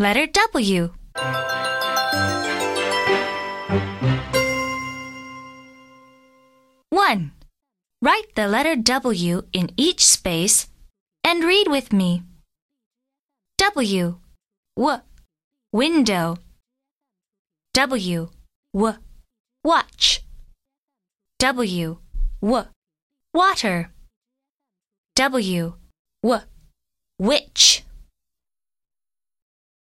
Letter W. One. Write the letter W in each space and read with me. W. W. Window. W. W. Watch. W. W. Water. W. W. Witch.